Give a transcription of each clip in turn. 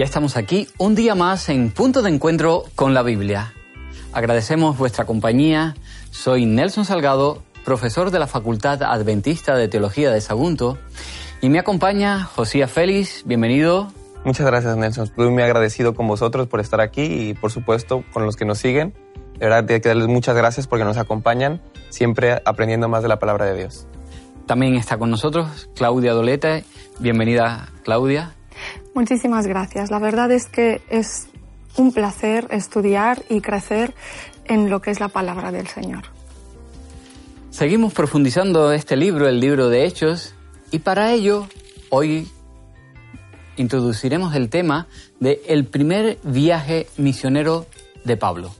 Ya estamos aquí un día más en punto de encuentro con la Biblia. Agradecemos vuestra compañía. Soy Nelson Salgado, profesor de la Facultad Adventista de Teología de Sagunto, y me acompaña Josías Félix. Bienvenido. Muchas gracias, Nelson. Estoy muy agradecido con vosotros por estar aquí y, por supuesto, con los que nos siguen. De verdad, hay que darles muchas gracias porque nos acompañan, siempre aprendiendo más de la palabra de Dios. También está con nosotros Claudia Doleta. Bienvenida, Claudia. Muchísimas gracias. La verdad es que es un placer estudiar y crecer en lo que es la palabra del Señor. Seguimos profundizando este libro, el libro de Hechos, y para ello hoy introduciremos el tema de el primer viaje misionero de Pablo.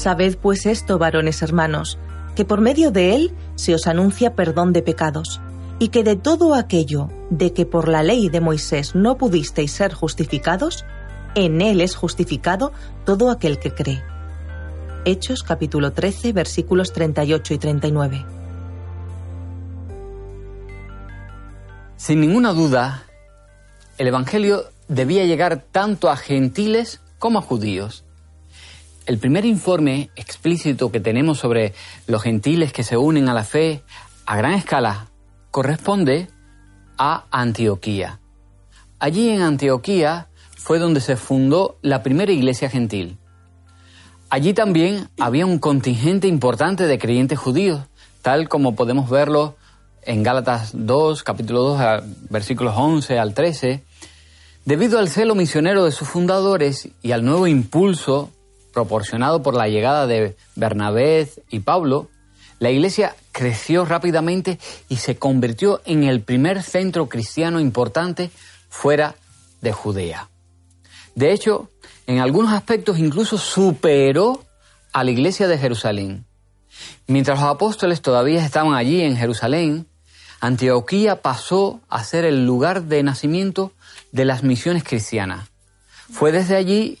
Sabed pues esto, varones hermanos, que por medio de él se os anuncia perdón de pecados, y que de todo aquello de que por la ley de Moisés no pudisteis ser justificados, en él es justificado todo aquel que cree. Hechos capítulo 13 versículos 38 y 39. Sin ninguna duda, el Evangelio debía llegar tanto a gentiles como a judíos. El primer informe explícito que tenemos sobre los gentiles que se unen a la fe a gran escala corresponde a Antioquía. Allí en Antioquía fue donde se fundó la primera iglesia gentil. Allí también había un contingente importante de creyentes judíos, tal como podemos verlo en Gálatas 2, capítulo 2, versículos 11 al 13. Debido al celo misionero de sus fundadores y al nuevo impulso proporcionado por la llegada de Bernabé y Pablo, la iglesia creció rápidamente y se convirtió en el primer centro cristiano importante fuera de Judea. De hecho, en algunos aspectos incluso superó a la iglesia de Jerusalén. Mientras los apóstoles todavía estaban allí en Jerusalén, Antioquía pasó a ser el lugar de nacimiento de las misiones cristianas. Fue desde allí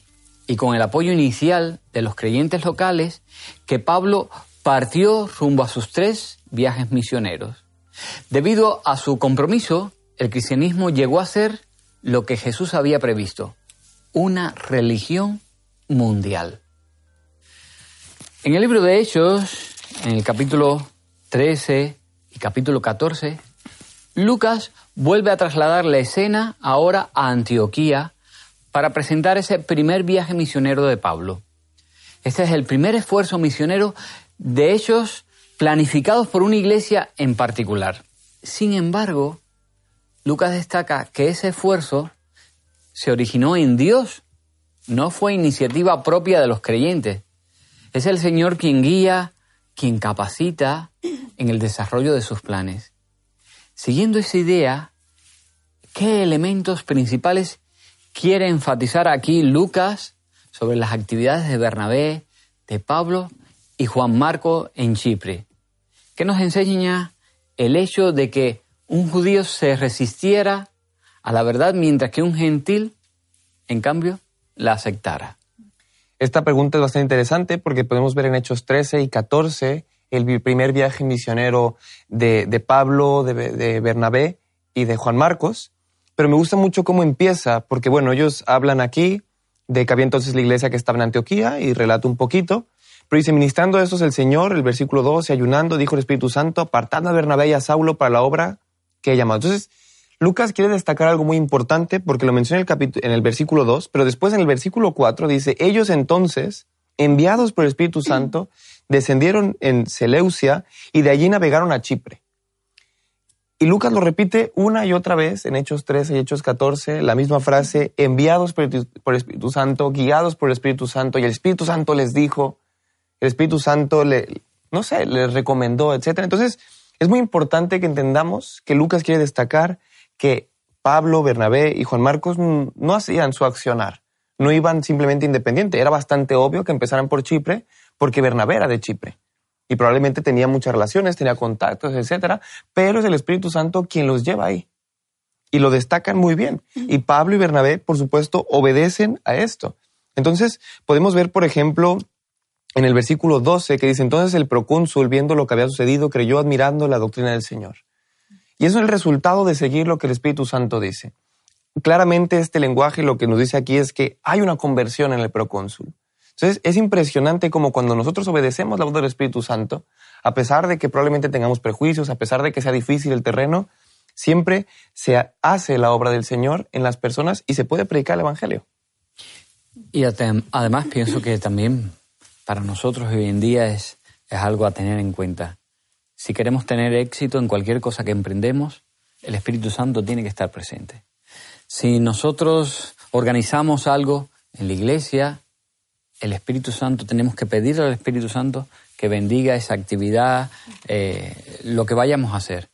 y con el apoyo inicial de los creyentes locales que Pablo partió rumbo a sus tres viajes misioneros. Debido a su compromiso, el cristianismo llegó a ser lo que Jesús había previsto, una religión mundial. En el libro de Hechos, en el capítulo 13 y capítulo 14, Lucas vuelve a trasladar la escena ahora a Antioquía para presentar ese primer viaje misionero de Pablo. Este es el primer esfuerzo misionero de hechos planificados por una iglesia en particular. Sin embargo, Lucas destaca que ese esfuerzo se originó en Dios, no fue iniciativa propia de los creyentes. Es el Señor quien guía, quien capacita en el desarrollo de sus planes. Siguiendo esa idea, ¿qué elementos principales quiere enfatizar aquí Lucas sobre las actividades de Bernabé, de Pablo y Juan Marco en Chipre, que nos enseña el hecho de que un judío se resistiera a la verdad mientras que un gentil, en cambio, la aceptara. Esta pregunta es bastante interesante porque podemos ver en Hechos 13 y 14 el primer viaje misionero de, de Pablo, de, de Bernabé y de Juan Marcos. Pero me gusta mucho cómo empieza, porque bueno, ellos hablan aquí de que había entonces la iglesia que estaba en Antioquía y relato un poquito. Pero dice, ministrando a estos el Señor, el versículo 12, ayunando, dijo el Espíritu Santo, apartad a Bernabé y a Saulo para la obra que he llamado. Entonces, Lucas quiere destacar algo muy importante porque lo menciona en el, en el versículo 2, pero después en el versículo 4 dice, ellos entonces, enviados por el Espíritu Santo, descendieron en Seleucia y de allí navegaron a Chipre. Y Lucas lo repite una y otra vez en Hechos 13 y Hechos 14, la misma frase, enviados por el, Espíritu Santo, guiados por el Espíritu Santo, y el Espíritu Santo les dijo, el Espíritu Santo le, no sé, les recomendó, etcétera. Entonces, es muy importante que entendamos que Lucas quiere destacar que Pablo, Bernabé y Juan Marcos no hacían su accionar, no iban simplemente independiente. Era bastante obvio que empezaran por Chipre porque Bernabé era de Chipre y probablemente tenía muchas relaciones, tenía contactos, etcétera, pero es el Espíritu Santo quien los lleva ahí. Y lo destacan muy bien. Y Pablo y Bernabé, por supuesto, obedecen a esto. Entonces, podemos ver, por ejemplo, en el versículo 12 que dice, entonces el procónsul, viendo lo que había sucedido, creyó admirando la doctrina del Señor. Y eso es el resultado de seguir lo que el Espíritu Santo dice. Claramente este lenguaje lo que nos dice aquí es que hay una conversión en el procónsul. Entonces es impresionante como cuando nosotros obedecemos la voz del Espíritu Santo, a pesar de que probablemente tengamos prejuicios, a pesar de que sea difícil el terreno, siempre se hace la obra del Señor en las personas y se puede predicar el Evangelio. Y además pienso que también para nosotros hoy en día es, es algo a tener en cuenta. Si queremos tener éxito en cualquier cosa que emprendemos, el Espíritu Santo tiene que estar presente. Si nosotros organizamos algo en la iglesia, el Espíritu Santo, tenemos que pedirle al Espíritu Santo que bendiga esa actividad, eh, lo que vayamos a hacer.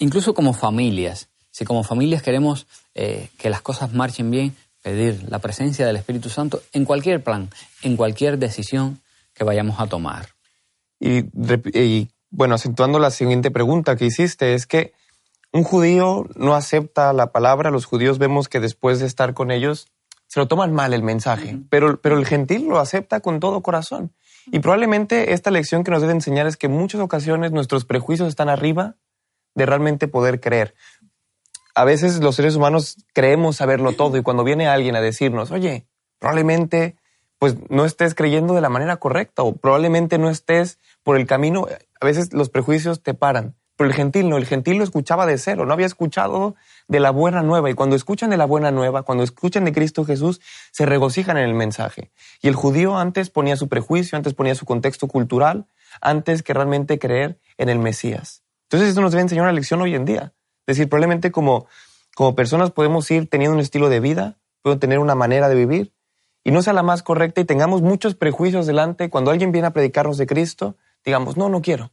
Incluso como familias. Si como familias queremos eh, que las cosas marchen bien, pedir la presencia del Espíritu Santo en cualquier plan, en cualquier decisión que vayamos a tomar. Y, bueno, acentuando la siguiente pregunta que hiciste, es que un judío no acepta la palabra, los judíos vemos que después de estar con ellos se lo toman mal el mensaje, pero, pero el gentil lo acepta con todo corazón. Y probablemente esta lección que nos debe enseñar es que en muchas ocasiones nuestros prejuicios están arriba de realmente poder creer. A veces los seres humanos creemos saberlo todo y cuando viene alguien a decirnos, oye, probablemente pues no estés creyendo de la manera correcta o probablemente no estés por el camino. A veces los prejuicios te paran. Pero el gentil no, el gentil lo escuchaba de cero, no había escuchado de la buena nueva. Y cuando escuchan de la buena nueva, cuando escuchan de Cristo Jesús, se regocijan en el mensaje. Y el judío antes ponía su prejuicio, antes ponía su contexto cultural, antes que realmente creer en el Mesías. Entonces esto nos debe enseñar una lección hoy en día. Es decir, probablemente como, como personas podemos ir teniendo un estilo de vida, podemos tener una manera de vivir, y no sea la más correcta y tengamos muchos prejuicios delante, cuando alguien viene a predicarnos de Cristo, digamos, no, no quiero.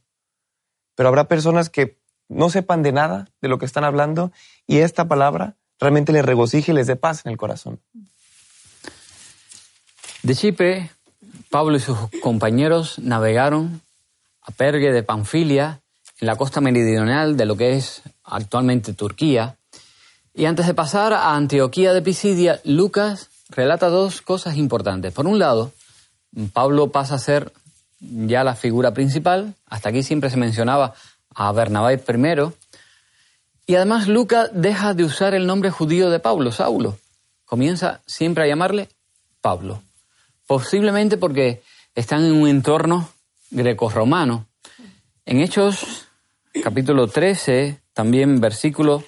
Pero habrá personas que no sepan de nada de lo que están hablando y esta palabra realmente les regocije y les dé paz en el corazón. De Chipre, Pablo y sus compañeros navegaron a Pergue de Panfilia, en la costa meridional de lo que es actualmente Turquía. Y antes de pasar a Antioquía de Pisidia, Lucas relata dos cosas importantes. Por un lado, Pablo pasa a ser ya la figura principal. Hasta aquí siempre se mencionaba a Bernabé primero. Y además Lucas deja de usar el nombre judío de Pablo, Saulo. Comienza siempre a llamarle Pablo. Posiblemente porque están en un entorno greco-romano. En Hechos capítulo 13, también versículo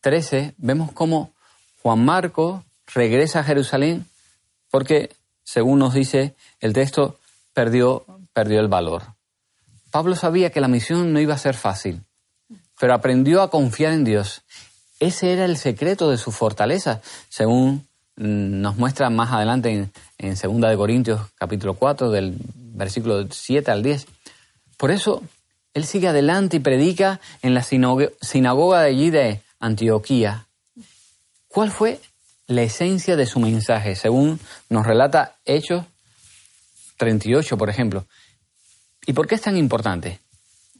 13, vemos cómo Juan Marco regresa a Jerusalén porque, según nos dice el texto, perdió, perdió el valor. Pablo sabía que la misión no iba a ser fácil, pero aprendió a confiar en Dios. Ese era el secreto de su fortaleza, según nos muestra más adelante en, en 2 de Corintios capítulo 4 del versículo 7 al 10. Por eso él sigue adelante y predica en la sinagoga de allí de Antioquía. ¿Cuál fue la esencia de su mensaje, según nos relata Hechos 38, por ejemplo. ¿Y por qué es tan importante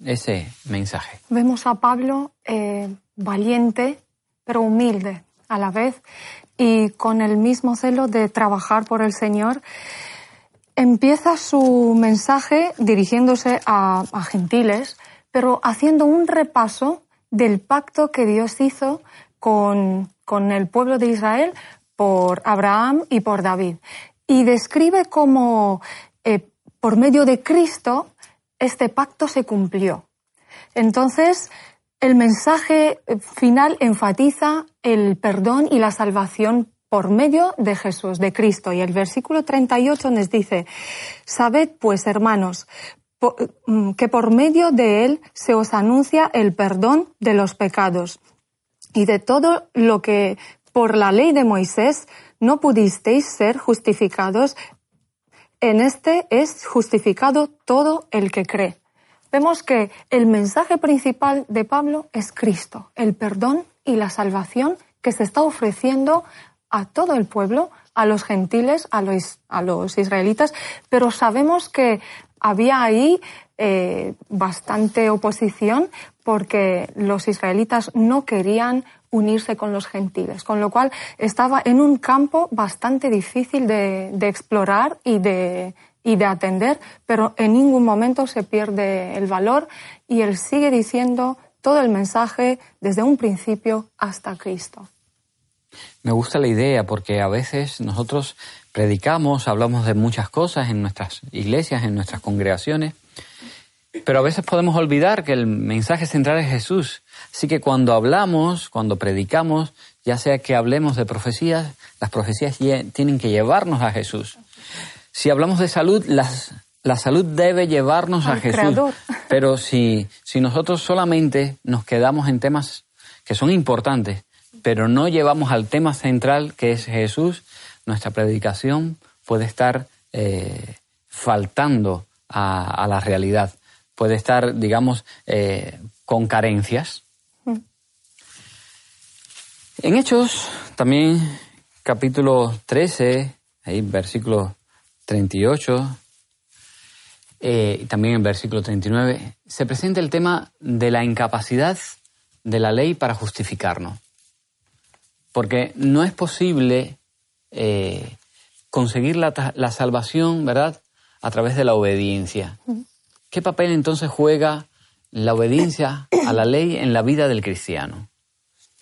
ese mensaje? Vemos a Pablo eh, valiente, pero humilde a la vez, y con el mismo celo de trabajar por el Señor. Empieza su mensaje dirigiéndose a, gentiles, pero haciendo un repaso del pacto que Dios hizo con, con el pueblo de Israel por Abraham y por David. Y describe cómo eh, por medio de Cristo este pacto se cumplió. Entonces, el mensaje final enfatiza el perdón y la salvación por medio de Jesús, de Cristo. Y el versículo 38 nos dice, Sabed pues, hermanos, mm, que por medio de Él se os anuncia el perdón de los pecados y de todo lo que por la ley de Moisés no pudisteis ser justificados, en este es justificado todo el que cree. vemos que el mensaje principal de Pablo es Cristo, el perdón y la salvación que se está ofreciendo a todo el pueblo, a los gentiles, a los, a los israelitas, pero sabemos que había ahí eh, bastante oposición porque los israelitas no querían unirse con los gentiles, con lo cual estaba en un campo bastante difícil de, explorar y de, y de atender, pero en ningún momento se pierde el valor y él sigue diciendo todo el mensaje desde un principio hasta Cristo. Me gusta la idea porque a veces nosotros predicamos, hablamos de muchas cosas en nuestras iglesias, en nuestras congregaciones, pero a veces podemos olvidar que el mensaje central es Jesús. Así que cuando hablamos, cuando predicamos, ya sea que hablemos de profecías, las profecías tienen que llevarnos a Jesús. Si hablamos de salud, las, la salud debe llevarnos a Jesús. Pero si, si nosotros solamente nos quedamos en temas que son importantes, pero no llevamos al tema central que es Jesús, nuestra predicación puede estar eh, faltando a, la realidad, puede estar, digamos, eh, con carencias. Mm. En Hechos, también capítulo 13, ahí versículo 38, eh, también en versículo 39, se presenta el tema de la incapacidad de la ley para justificarnos. Porque no es posible eh, conseguir la, la, salvación, ¿verdad?, a través de la obediencia. ¿Qué papel entonces juega la obediencia a la ley en la vida del cristiano?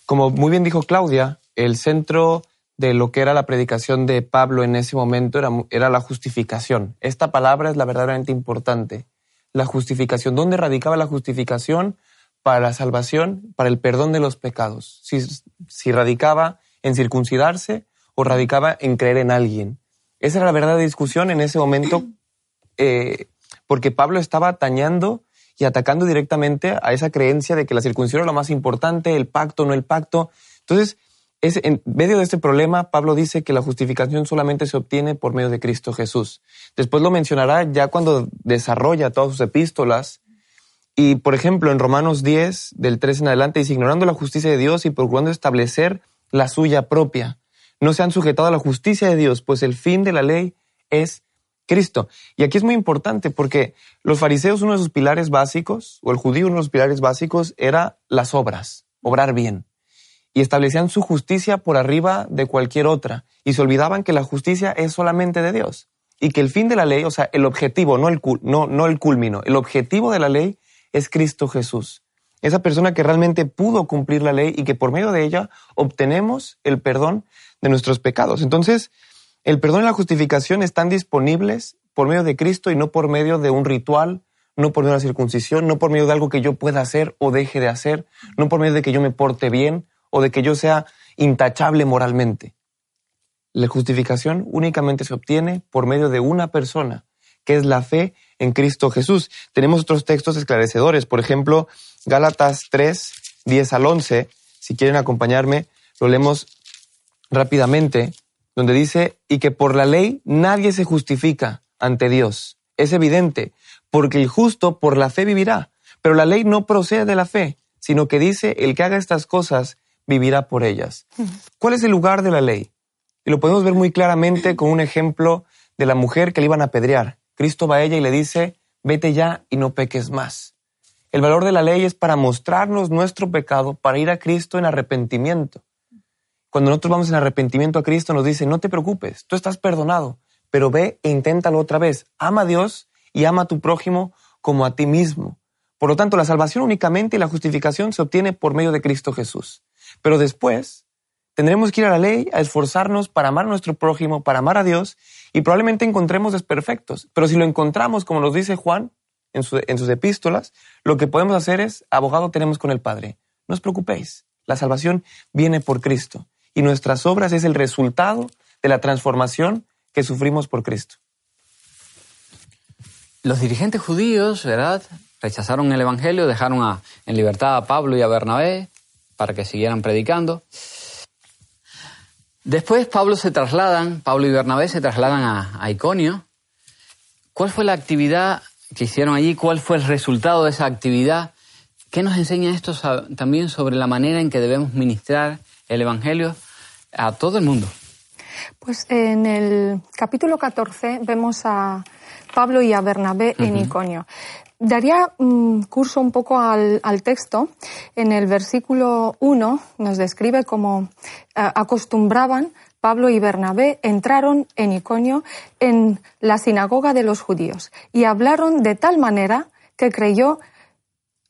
Como muy bien dijo Claudia, el centro de lo que era la predicación de Pablo en ese momento era, era la justificación. Esta palabra es la verdaderamente importante. La justificación. ¿Dónde radicaba la justificación? Para la salvación, para el perdón de los pecados. Si, si radicaba en circuncidarse o radicaba en creer en alguien. Esa era la verdadera discusión en ese momento, eh, porque Pablo estaba atañando y atacando directamente a esa creencia de que la circuncisión era lo más importante, el pacto, no el pacto. Entonces, es, en medio de este problema, Pablo dice que la justificación solamente se obtiene por medio de Cristo Jesús. Después lo mencionará ya cuando desarrolla todas sus epístolas. Y, por ejemplo, en Romanos 10, del 3 en adelante, dice, ignorando la justicia de Dios y procurando establecer la suya propia. No se han sujetado a la justicia de Dios, pues el fin de la ley es Cristo. Y aquí es muy importante porque los fariseos, uno de sus pilares básicos, o el judío, uno de sus pilares básicos, era las obras, obrar bien y establecían su justicia por arriba de cualquier otra y se olvidaban que la justicia es solamente de Dios y que el fin de la ley, o sea, el objetivo, no el, no, no el culmino, el objetivo de la ley es Cristo Jesús. Esa persona que realmente pudo cumplir la ley y que por medio de ella obtenemos el perdón de nuestros pecados. Entonces, el perdón y la justificación están disponibles por medio de Cristo y no por medio de un ritual, no por medio de una circuncisión, no por medio de algo que yo pueda hacer o deje de hacer, no por medio de que yo me porte bien o de que yo sea intachable moralmente. La justificación únicamente se obtiene por medio de una persona, que es la fe en Cristo Jesús. Tenemos otros textos esclarecedores, por ejemplo, Gálatas 3, 10 al 11. Si quieren acompañarme, lo leemos rápidamente, donde dice, y que por la ley nadie se justifica ante Dios. Es evidente, porque el justo por la fe vivirá, pero la ley no procede de la fe, sino que dice, el que haga estas cosas vivirá por ellas. ¿Cuál es el lugar de la ley? Y lo podemos ver muy claramente con un ejemplo de la mujer que le iban a apedrear. Cristo va a ella y le dice, vete ya y no peques más. El valor de la ley es para mostrarnos nuestro pecado, para ir a Cristo en arrepentimiento. Cuando nosotros vamos en arrepentimiento a Cristo nos dice, no te preocupes, tú estás perdonado, pero ve e inténtalo otra vez. Ama a Dios y ama a tu prójimo como a ti mismo. Por lo tanto, la salvación únicamente y la justificación se obtiene por medio de Cristo Jesús. Pero después tendremos que ir a la ley a esforzarnos para amar a nuestro prójimo, para amar a Dios, y probablemente encontremos desperfectos. Pero si lo encontramos, como nos dice Juan en, en sus epístolas, lo que podemos hacer es, abogado tenemos con el Padre. No os preocupéis, la salvación viene por Cristo, y nuestras obras es el resultado de la transformación que sufrimos por Cristo. Los dirigentes judíos, ¿verdad? Rechazaron el Evangelio, dejaron en libertad a Pablo y a Bernabé, para que siguieran predicando. Después Pablo se trasladan, Pablo y Bernabé se trasladan a, Iconio. ¿Cuál fue la actividad que hicieron allí, cuál fue el resultado de esa actividad. ¿Qué nos enseña esto también sobre la manera en que debemos ministrar el Evangelio a todo el mundo? Pues en el capítulo 14 vemos a Pablo y a Bernabé en Iconio. Daría curso un poco al, al texto. En el versículo 1 nos describe cómo eh, acostumbraban Pablo y Bernabé entraron en Iconio en la sinagoga de los judíos y hablaron de tal manera que creyó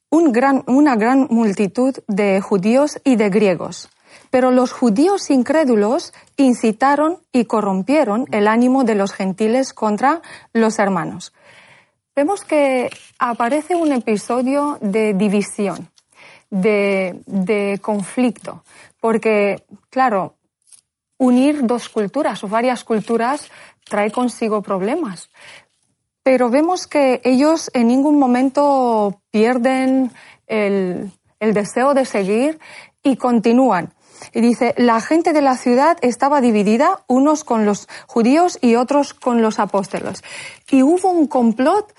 un gran- una gran multitud de judíos y de griegos. Pero los judíos incrédulos incitaron y corrompieron el ánimo de los gentiles contra los hermanos. Vemos que aparece un episodio de división, de, de conflicto, porque, claro, unir dos culturas o varias culturas trae consigo problemas. Pero vemos que ellos en ningún momento pierden el, el deseo de seguir y continúan. Y dice, la gente de la ciudad estaba dividida, unos con los judíos y otros con los apóstoles. Y hubo un complot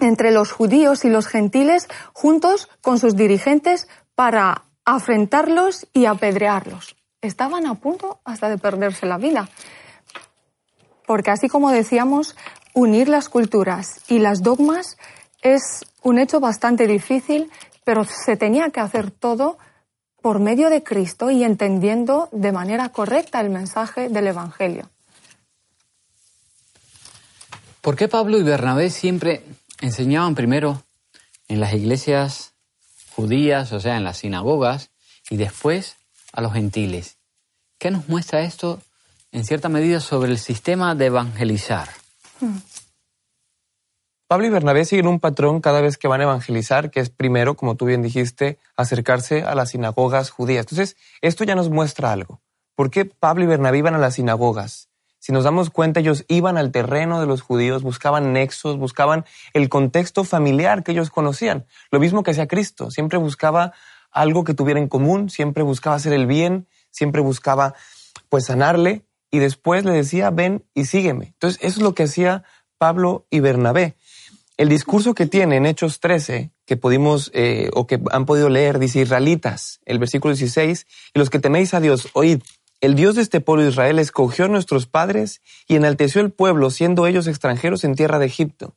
entre los judíos y los gentiles juntos con sus dirigentes para afrentarlos y apedrearlos. Estaban a punto hasta de perderse la vida. Porque así como decíamos, unir las culturas y las dogmas es un hecho bastante difícil, pero se tenía que hacer todo por medio de Cristo y entendiendo de manera correcta el mensaje del Evangelio. ¿Por qué Pablo y Bernabé siempre enseñaban primero en las iglesias judías, o sea, en las sinagogas, y después a los gentiles? ¿Qué nos muestra esto en cierta medida sobre el sistema de evangelizar? Pablo y Bernabé siguen un patrón cada vez que van a evangelizar, que es primero, como tú bien dijiste, acercarse a las sinagogas judías. Entonces, esto ya nos muestra algo. ¿Por qué Pablo y Bernabé iban a las sinagogas? Si nos damos cuenta, ellos iban al terreno de los judíos, buscaban nexos, buscaban el contexto familiar que ellos conocían. Lo mismo que hacía Cristo, siempre buscaba algo que tuviera en común, siempre buscaba hacer el bien, siempre buscaba pues sanarle y después le decía, ven y sígueme. Entonces, eso es lo que hacía Pablo y Bernabé. El discurso que tiene en Hechos 13, que pudimos eh, o que han podido leer, dice Israelitas, el versículo 16, y los que teméis a Dios, oíd, el Dios de este pueblo Israel escogió a nuestros padres y enalteció el pueblo, siendo ellos extranjeros en tierra de Egipto.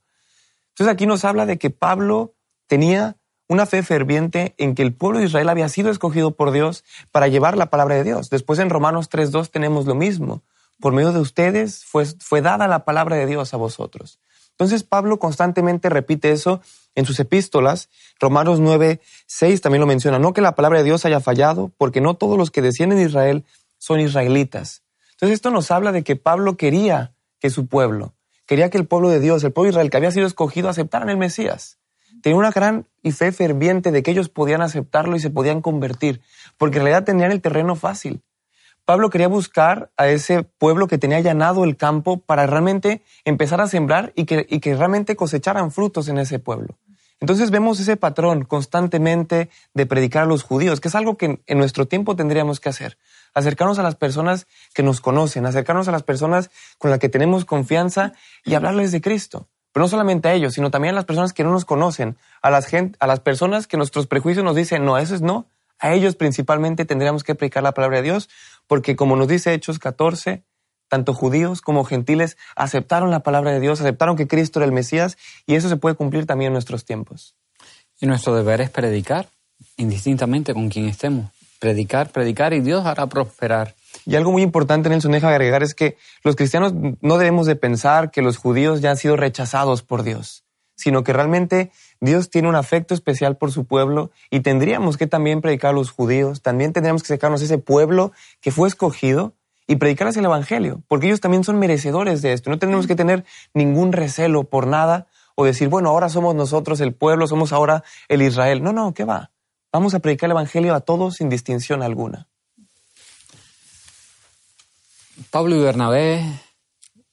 Entonces aquí nos habla de que Pablo tenía una fe ferviente en que el pueblo de Israel había sido escogido por Dios para llevar la palabra de Dios. Después en Romanos 3.2 tenemos lo mismo. Por medio de ustedes fue, fue dada la palabra de Dios a vosotros. Entonces Pablo constantemente repite eso en sus epístolas. Romanos 9, 6 también lo menciona. No que la palabra de Dios haya fallado, porque no todos los que descienden de Israel son israelitas. Entonces esto nos habla de que Pablo quería que su pueblo, quería que el pueblo de Dios, el pueblo de Israel que había sido escogido, aceptaran el Mesías. Tenía una gran y fe ferviente de que ellos podían aceptarlo y se podían convertir, porque en realidad tenían el terreno fácil. Pablo quería buscar a ese pueblo que tenía allanado el campo para realmente empezar a sembrar y que, y que realmente cosecharan frutos en ese pueblo. Entonces vemos ese patrón constantemente de predicar a los judíos, que es algo que en, nuestro tiempo tendríamos que hacer. Acercarnos a las personas que nos conocen, acercarnos a las personas con las que tenemos confianza y hablarles de Cristo. Pero no solamente a ellos, sino también a las personas que no nos conocen, a las, gent- a las personas que nuestros prejuicios nos dicen, no, eso es no. A ellos principalmente tendríamos que predicar la palabra de Dios, porque como nos dice Hechos 14, tanto judíos como gentiles aceptaron la palabra de Dios, aceptaron que Cristo era el Mesías, y eso se puede cumplir también en nuestros tiempos. Y nuestro deber es predicar, indistintamente con quien estemos. Predicar, predicar y Dios hará prosperar. Y algo muy importante, Nelson, deja agregar, es que los cristianos no debemos de pensar que los judíos ya han sido rechazados por Dios, sino que realmente Dios tiene un afecto especial por su pueblo y tendríamos que también predicar a los judíos, también tendríamos que sacarnos ese pueblo que fue escogido y predicarles el Evangelio, porque ellos también son merecedores de esto. No tenemos que tener ningún recelo por nada o decir, bueno, ahora somos nosotros el pueblo, somos ahora el Israel. No, no, ¿qué va? Vamos a predicar el Evangelio a todos sin distinción alguna. Pablo y Bernabé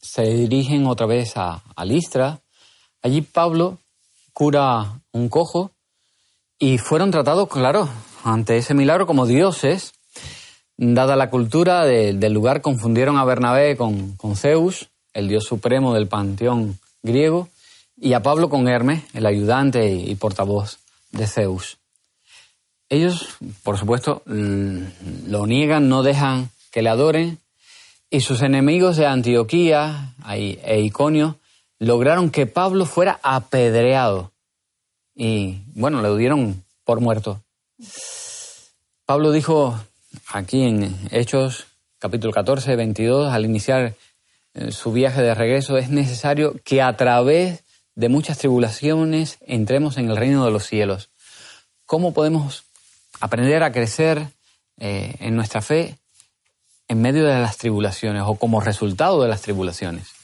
se dirigen otra vez a, a Listra. Allí Pablo cura un cojo y fueron tratados, claro, ante ese milagro como dioses. Dada la cultura de- del lugar, confundieron a Bernabé con, con Zeus, el dios supremo del panteón griego, y a Pablo con Hermes, el ayudante y portavoz de Zeus. Ellos, por supuesto, lo niegan, no dejan que le adoren, y sus enemigos de Antioquía e Iconio lograron que Pablo fuera apedreado. Y bueno, le dieron por muerto. Pablo dijo aquí en Hechos capítulo 14, 22, al iniciar eh, su viaje de regreso, es necesario que a través de muchas tribulaciones entremos en el reino de los cielos. ¿Cómo podemos aprender a crecer eh, en nuestra fe en medio de las tribulaciones o como resultado de las tribulaciones?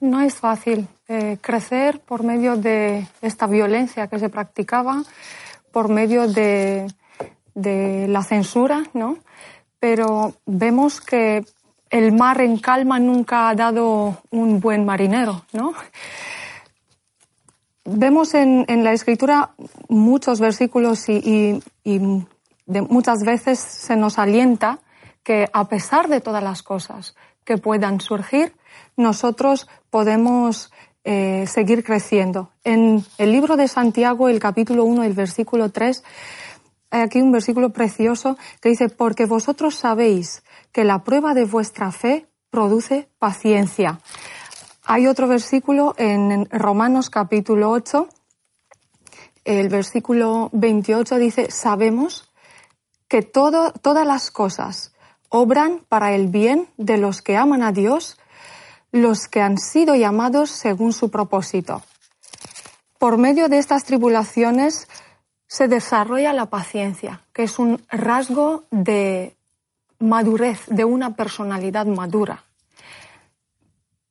No es fácil eh, crecer por medio de esta violencia que se practicaba, por medio de, la censura, ¿no? Pero vemos que el mar en calma nunca ha dado un buen marinero, ¿no? Vemos en, la escritura muchos versículos y, muchas veces se nos alienta que a pesar de todas las cosas que puedan surgir, nosotros podemos eh, seguir creciendo. En el libro de Santiago, el capítulo 1, el versículo 3, hay aquí un versículo precioso que dice, porque vosotros sabéis que la prueba de vuestra fe produce paciencia. Hay otro versículo en Romanos capítulo 8, el versículo 28 dice, sabemos que todas las cosas obran para el bien de los que aman a Dios, los que han sido llamados según su propósito. Por medio de estas tribulaciones se desarrolla la paciencia, que es un rasgo de madurez, de una personalidad madura.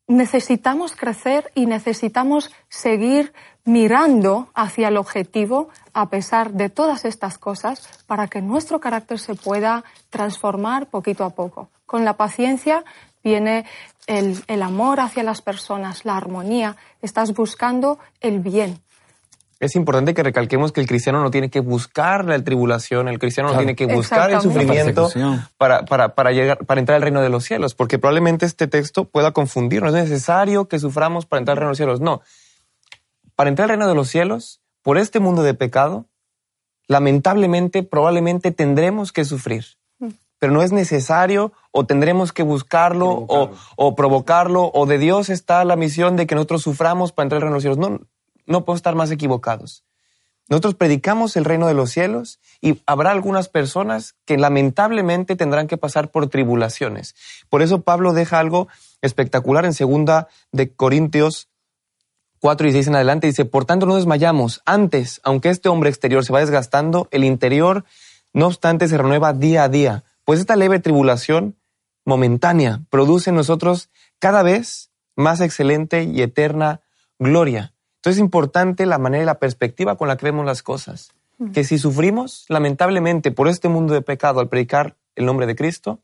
Necesitamos crecer y necesitamos seguir mirando hacia el objetivo a pesar de todas estas cosas para que nuestro carácter se pueda transformar poquito a poco. Con la paciencia viene el, el amor hacia las personas, la armonía, estás buscando el bien, es importante que recalquemos que el cristiano no tiene que buscar la tribulación, el cristiano no tiene que buscar el sufrimiento para, para, para, llegar, para entrar al reino de los cielos, porque probablemente este texto pueda confundirnos. No es necesario que suframos para entrar al reino de los cielos. No. Para entrar al reino de los cielos, por este mundo de pecado, lamentablemente, probablemente tendremos que sufrir. Mm. Pero no es necesario o tendremos que buscarlo o, o provocarlo o de Dios está la misión de que nosotros suframos para entrar al reino de los cielos. No, no puedo estar más equivocados. Nosotros predicamos el reino de los cielos y habrá algunas personas que lamentablemente tendrán que pasar por tribulaciones. Por eso Pablo deja algo espectacular en segunda de Corintios 4 y 6 en adelante. Dice, por tanto no desmayamos. Antes, aunque este hombre exterior se va desgastando, el interior, no obstante, se renueva día a día. Pues esta leve tribulación momentánea produce en nosotros cada vez más excelente y eterna gloria entonces es importante la manera y la perspectiva con la que vemos las cosas. Que si sufrimos, lamentablemente, por este mundo de pecado al predicar el nombre de Cristo,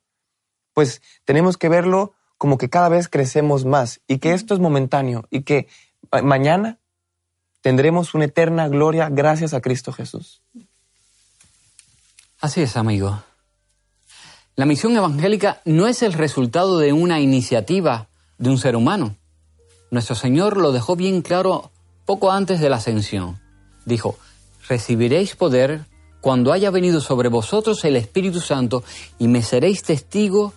pues tenemos que verlo como que cada vez crecemos más y que esto es momentáneo y que mañana tendremos una eterna gloria gracias a Cristo Jesús. Así es, amigo. La misión evangélica no es el resultado de una iniciativa de un ser humano. Nuestro Señor lo dejó bien claro poco antes de la ascensión. Dijo, recibiréis poder cuando haya venido sobre vosotros el Espíritu Santo y me seréis testigo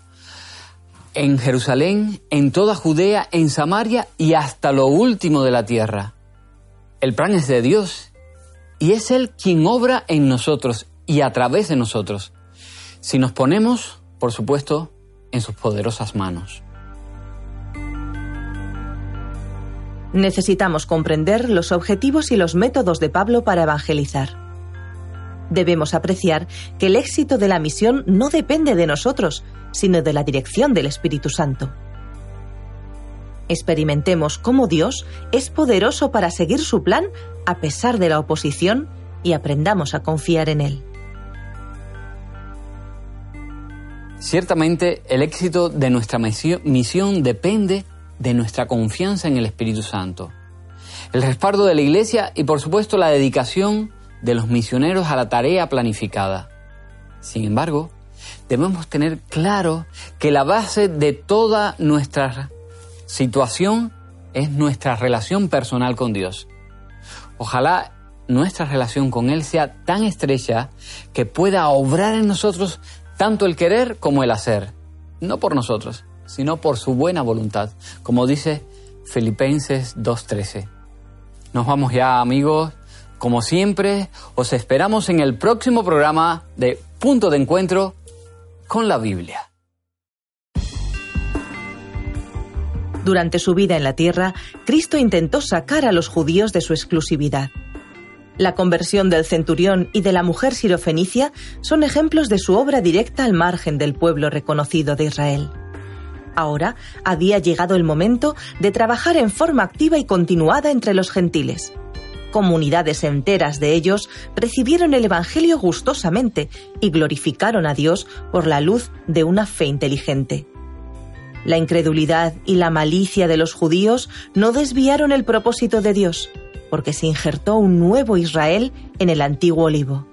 en Jerusalén, en toda Judea, en Samaria y hasta lo último de la tierra. El plan es de Dios y es Él quien obra en nosotros y a través de nosotros, si nos ponemos, por supuesto, en sus poderosas manos. Necesitamos comprender los objetivos y los métodos de Pablo para evangelizar. Debemos apreciar que el éxito de la misión no depende de nosotros, sino de la dirección del Espíritu Santo. Experimentemos cómo Dios es poderoso para seguir su plan a pesar de la oposición y aprendamos a confiar en Él. Ciertamente el éxito de nuestra misión depende de nuestra confianza en el Espíritu Santo, el respaldo de la Iglesia y por supuesto la dedicación de los misioneros a la tarea planificada. Sin embargo, debemos tener claro que la base de toda nuestra situación es nuestra relación personal con Dios. Ojalá nuestra relación con Él sea tan estrecha que pueda obrar en nosotros tanto el querer como el hacer, no por nosotros, sino por su buena voluntad, como dice Filipenses 2.13. Nos vamos ya amigos, como siempre, os esperamos en el próximo programa de Punto de Encuentro con la Biblia. Durante su vida en la tierra, Cristo intentó sacar a los judíos de su exclusividad. La conversión del centurión y de la mujer sirofenicia son ejemplos de su obra directa al margen del pueblo reconocido de Israel. Ahora había llegado el momento de trabajar en forma activa y continuada entre los gentiles. Comunidades enteras de ellos recibieron el Evangelio gustosamente y glorificaron a Dios por la luz de una fe inteligente. La incredulidad y la malicia de los judíos no desviaron el propósito de Dios, porque se injertó un nuevo Israel en el antiguo olivo.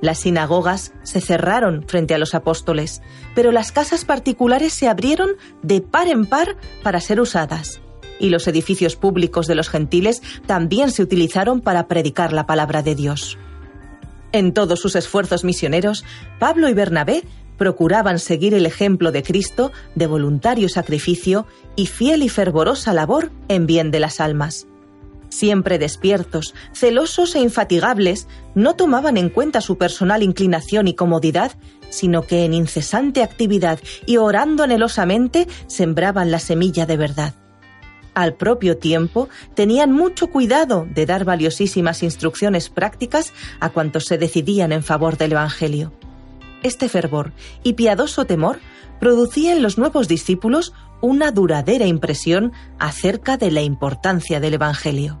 Las sinagogas se cerraron frente a los apóstoles, pero las casas particulares se abrieron de par en par para ser usadas, y los edificios públicos de los gentiles también se utilizaron para predicar la palabra de Dios. En todos sus esfuerzos misioneros, Pablo y Bernabé procuraban seguir el ejemplo de Cristo de voluntario sacrificio y fiel y fervorosa labor en bien de las almas. Siempre despiertos, celosos e infatigables, no tomaban en cuenta su personal inclinación y comodidad, sino que en incesante actividad y orando anhelosamente sembraban la semilla de verdad. Al propio tiempo, tenían mucho cuidado de dar valiosísimas instrucciones prácticas a cuantos se decidían en favor del Evangelio. Este fervor y piadoso temor producía en los nuevos discípulos una duradera impresión acerca de la importancia del Evangelio.